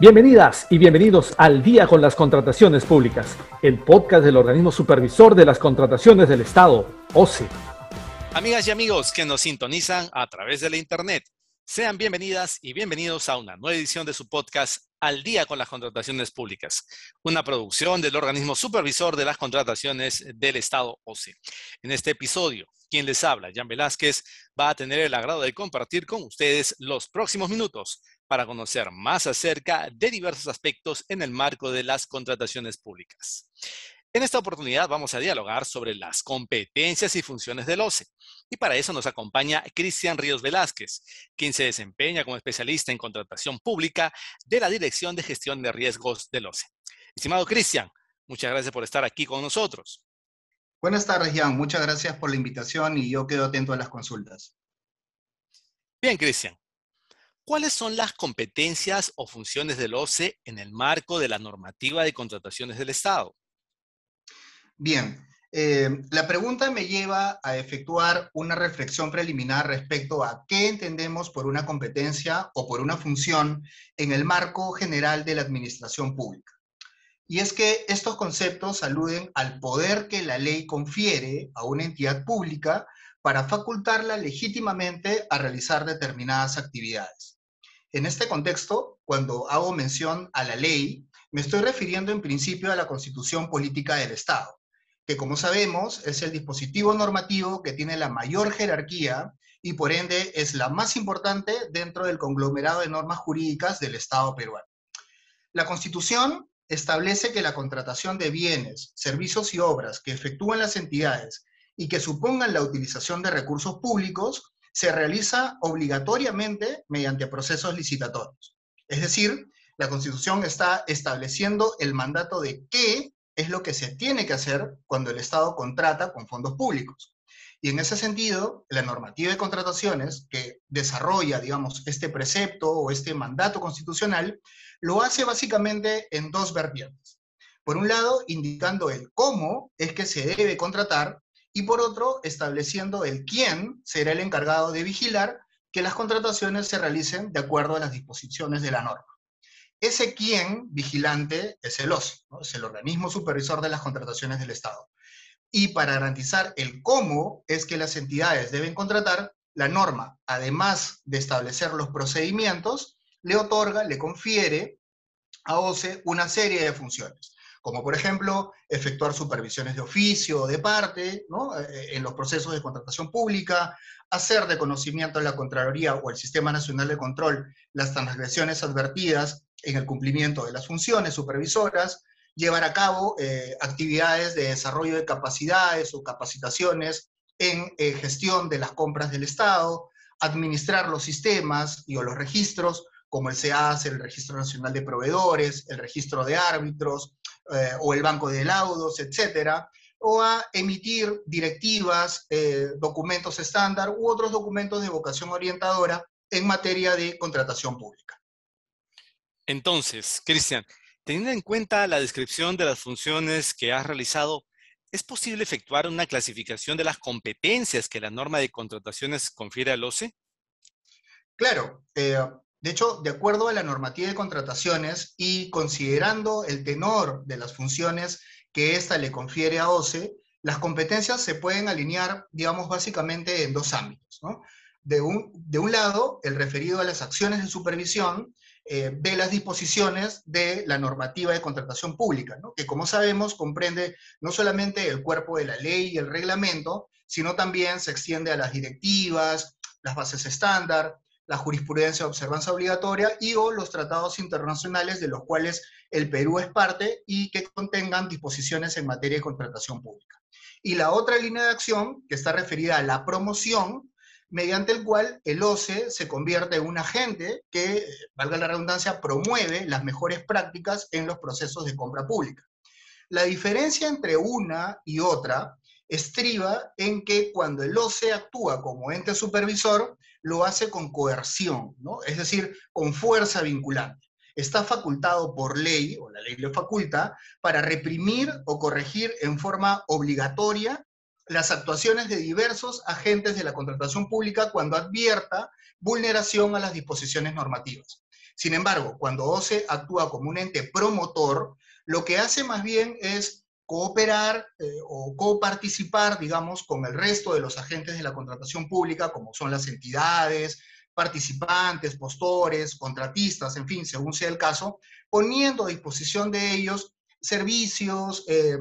Bienvenidas y bienvenidos al Día con las Contrataciones Públicas, el podcast del organismo supervisor de las contrataciones del Estado, OCE. Amigas y amigos que nos sintonizan a través de la Internet, sean bienvenidas y bienvenidos a una nueva edición de su podcast Al Día con las Contrataciones Públicas, una producción del organismo supervisor de las contrataciones del Estado, OCE. En este episodio, quien les habla, Jan Velázquez, va a tener el agrado de compartir con ustedes los próximos minutos para conocer más acerca de diversos aspectos en el marco de las contrataciones públicas. En esta oportunidad vamos a dialogar sobre las competencias y funciones del OCE. Y para eso nos acompaña Cristian Ríos Velázquez, quien se desempeña como especialista en contratación pública de la Dirección de Gestión de Riesgos del OCE. Estimado Cristian, muchas gracias por estar aquí con nosotros. Buenas tardes, Jan. Muchas gracias por la invitación y yo quedo atento a las consultas. Bien, Cristian. ¿Cuáles son las competencias o funciones del OCE en el marco de la normativa de contrataciones del Estado? Bien, eh, la pregunta me lleva a efectuar una reflexión preliminar respecto a qué entendemos por una competencia o por una función en el marco general de la administración pública. Y es que estos conceptos aluden al poder que la ley confiere a una entidad pública para facultarla legítimamente a realizar determinadas actividades. En este contexto, cuando hago mención a la ley, me estoy refiriendo en principio a la Constitución Política del Estado, que como sabemos es el dispositivo normativo que tiene la mayor jerarquía y por ende es la más importante dentro del conglomerado de normas jurídicas del Estado peruano. La Constitución establece que la contratación de bienes, servicios y obras que efectúan las entidades y que supongan la utilización de recursos públicos se realiza obligatoriamente mediante procesos licitatorios. Es decir, la Constitución está estableciendo el mandato de qué es lo que se tiene que hacer cuando el Estado contrata con fondos públicos. Y en ese sentido, la normativa de contrataciones que desarrolla, digamos, este precepto o este mandato constitucional, lo hace básicamente en dos vertientes. Por un lado, indicando el cómo es que se debe contratar y por otro, estableciendo el quién será el encargado de vigilar que las contrataciones se realicen de acuerdo a las disposiciones de la norma. Ese quién vigilante es el OSI, es el organismo supervisor de las contrataciones del Estado. Y para garantizar el cómo es que las entidades deben contratar, la norma, además de establecer los procedimientos, le otorga, le confiere a OCE una serie de funciones como por ejemplo efectuar supervisiones de oficio o de parte eh, en los procesos de contratación pública, hacer de conocimiento de la Contraloría o el Sistema Nacional de Control las transgresiones advertidas en el cumplimiento de las funciones supervisoras, llevar a cabo eh, actividades de desarrollo de capacidades o capacitaciones en eh, gestión de las compras del Estado, administrar los sistemas y o los registros, como el SEAS, el Registro Nacional de Proveedores, el Registro de Árbitros, eh, o el banco de laudos, etcétera, o a emitir directivas, eh, documentos estándar u otros documentos de vocación orientadora en materia de contratación pública. Entonces, Cristian, teniendo en cuenta la descripción de las funciones que has realizado, ¿es posible efectuar una clasificación de las competencias que la norma de contrataciones confiere al OCE? Claro, eh, de hecho, de acuerdo a la normativa de contrataciones y considerando el tenor de las funciones que ésta le confiere a OCE, las competencias se pueden alinear, digamos, básicamente en dos ámbitos. De, un, de, un, lado, el referido a las acciones de supervisión eh, de las disposiciones de la normativa de contratación pública, que como sabemos comprende no solamente el cuerpo de la ley y el reglamento, sino también se extiende a las directivas, las bases estándar, la jurisprudencia de observancia obligatoria y o los tratados internacionales de los cuales el Perú es parte y que contengan disposiciones en materia de contratación pública. Y la otra línea de acción, que está referida a la promoción, mediante el cual el OCE se convierte en un agente que, valga la redundancia, promueve las mejores prácticas en los procesos de compra pública. La diferencia entre una y otra estriba en que cuando el OCE actúa como ente supervisor, lo hace con coerción, es decir, con fuerza vinculante. Está facultado por ley, o la ley le faculta, para reprimir o corregir en forma obligatoria las actuaciones de diversos agentes de la contratación pública cuando advierta vulneración a las disposiciones normativas. Sin embargo, cuando OCE actúa como un ente promotor, lo que hace más bien es cooperar eh, o coparticipar, digamos, con el resto de los agentes de la contratación pública, como son las entidades, participantes, postores, contratistas, en fin, según sea el caso, poniendo a disposición de ellos servicios, eh,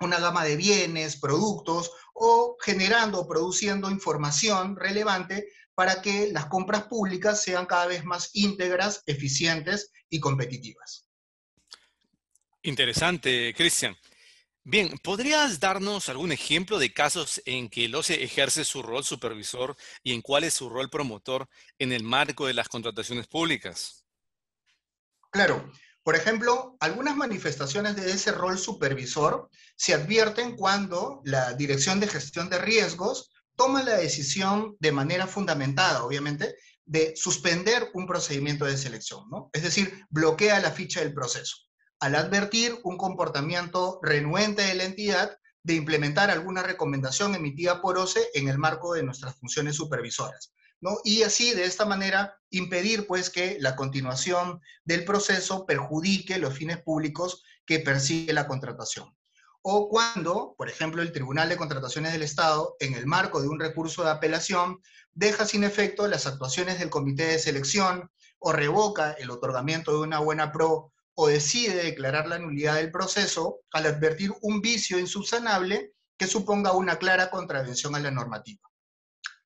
una gama de bienes, productos o generando o produciendo información relevante para que las compras públicas sean cada vez más íntegras, eficientes y competitivas. Interesante, Cristian. Bien, ¿podrías darnos algún ejemplo de casos en que el OCE ejerce su rol supervisor y en cuál es su rol promotor en el marco de las contrataciones públicas? Claro. Por ejemplo, algunas manifestaciones de ese rol supervisor se advierten cuando la Dirección de Gestión de Riesgos toma la decisión de manera fundamentada, obviamente, de suspender un procedimiento de selección, ¿no? Es decir, bloquea la ficha del proceso al advertir un comportamiento renuente de la entidad de implementar alguna recomendación emitida por OCE en el marco de nuestras funciones supervisoras. ¿no? Y así, de esta manera, impedir pues que la continuación del proceso perjudique los fines públicos que persigue la contratación. O cuando, por ejemplo, el Tribunal de Contrataciones del Estado, en el marco de un recurso de apelación, deja sin efecto las actuaciones del comité de selección o revoca el otorgamiento de una buena pro o decide declarar la nulidad del proceso al advertir un vicio insubsanable que suponga una clara contravención a la normativa.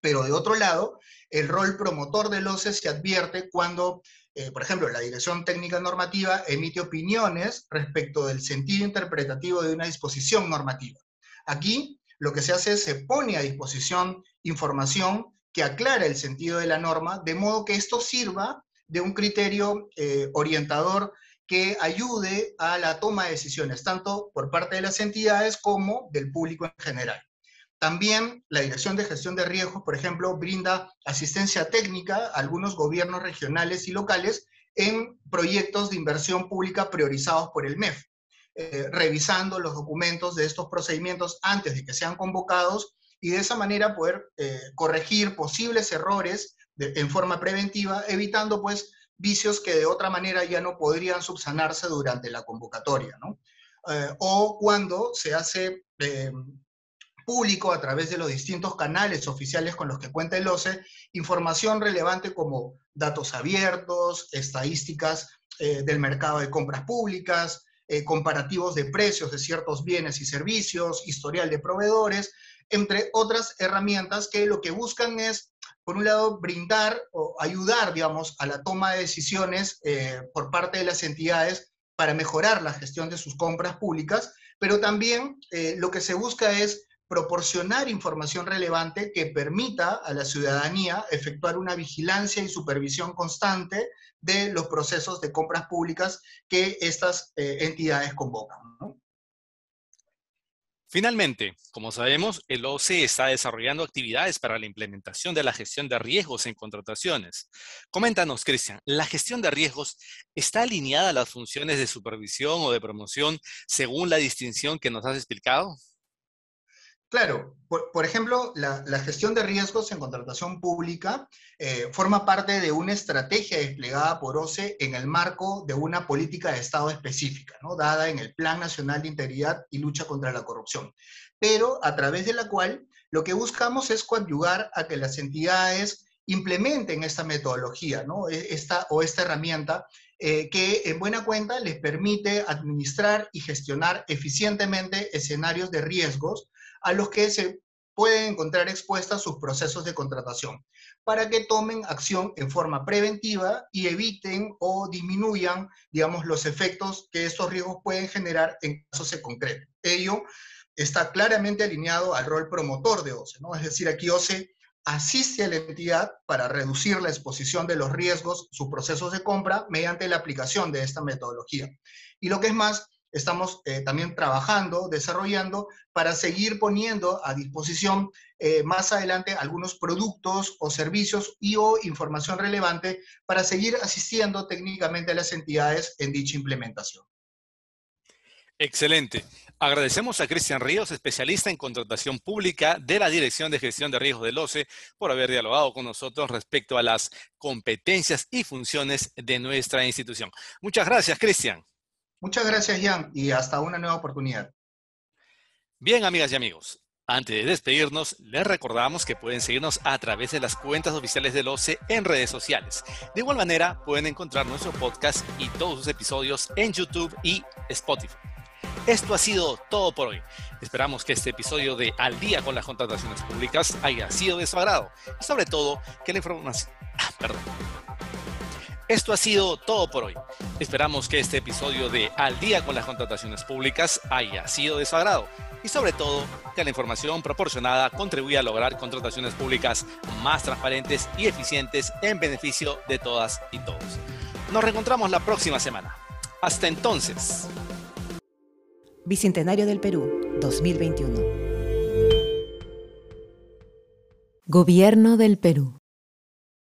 Pero de otro lado, el rol promotor del OCE se advierte cuando, eh, por ejemplo, la Dirección Técnica Normativa emite opiniones respecto del sentido interpretativo de una disposición normativa. Aquí lo que se hace es se pone a disposición información que aclara el sentido de la norma, de modo que esto sirva de un criterio eh, orientador que ayude a la toma de decisiones, tanto por parte de las entidades como del público en general. También la Dirección de Gestión de Riesgos, por ejemplo, brinda asistencia técnica a algunos gobiernos regionales y locales en proyectos de inversión pública priorizados por el MEF, eh, revisando los documentos de estos procedimientos antes de que sean convocados y de esa manera poder eh, corregir posibles errores en forma preventiva, evitando pues vicios que de otra manera ya no podrían subsanarse durante la convocatoria, ¿no? Eh, o cuando se hace eh, público a través de los distintos canales oficiales con los que cuenta el OCE, información relevante como datos abiertos, estadísticas eh, del mercado de compras públicas, comparativos de precios de ciertos bienes y servicios, historial de proveedores, entre otras herramientas que lo que buscan es por un lado, brindar o ayudar, digamos, a la toma de decisiones eh, por parte de las entidades para mejorar la gestión de sus compras públicas, pero también eh, lo que se busca es proporcionar información relevante que permita a la ciudadanía efectuar una vigilancia y supervisión constante de los procesos de compras públicas que estas eh, entidades convocan. Finalmente, como sabemos, el OCE está desarrollando actividades para la implementación de la gestión de riesgos en contrataciones. Coméntanos, Cristian, ¿la gestión de riesgos está alineada a las funciones de supervisión o de promoción según la distinción que nos has explicado? Claro, por, ejemplo, la, gestión de riesgos en contratación pública eh, forma parte de una estrategia desplegada por OCE en el marco de una política de Estado específica, ¿no? dada en el Plan Nacional de Integridad y Lucha contra la Corrupción, pero a través de la cual lo que buscamos es coadyugar a que las entidades implementen esta metodología. E, esta, o esta herramienta eh, que en buena cuenta les permite administrar y gestionar eficientemente escenarios de riesgos a los que se pueden encontrar expuestas sus procesos de contratación, para que tomen acción en forma preventiva y eviten o disminuyan, digamos, los efectos que estos riesgos pueden generar en casos de concreto. Ello está claramente alineado al rol promotor de OCE, ¿no? Es decir, aquí OCE asiste a la entidad para reducir la exposición de los riesgos, sus procesos de compra, mediante la aplicación de esta metodología. Y lo que es más, estamos eh, también trabajando, desarrollando, para seguir poniendo a disposición eh, más adelante algunos productos o servicios y o información relevante para seguir asistiendo técnicamente a las entidades en dicha implementación. Excelente. Agradecemos a Cristian Ríos, especialista en contratación pública de la Dirección de Gestión de Riesgos del OCE, por haber dialogado con nosotros respecto a las competencias y funciones de nuestra institución. Muchas gracias, Cristian. Muchas gracias, Jan, y hasta una nueva oportunidad. Bien, amigas y amigos, antes de despedirnos, les recordamos que pueden seguirnos a través de las cuentas oficiales del OCE en redes sociales. De igual manera, pueden encontrar nuestro podcast y todos sus episodios en YouTube y Spotify. Esto ha sido todo por hoy. Esperamos que este episodio de Al día con las contrataciones públicas haya sido de su agrado y sobre todo que la información... Ah, perdón. Esto ha sido todo por hoy. Esperamos que este episodio de Al día con las contrataciones públicas haya sido de su agrado y sobre todo que la información proporcionada contribuya a lograr contrataciones públicas más transparentes y eficientes en beneficio de todas y todos. Nos reencontramos la próxima semana. Hasta entonces. Bicentenario del Perú, 2021. Gobierno del Perú.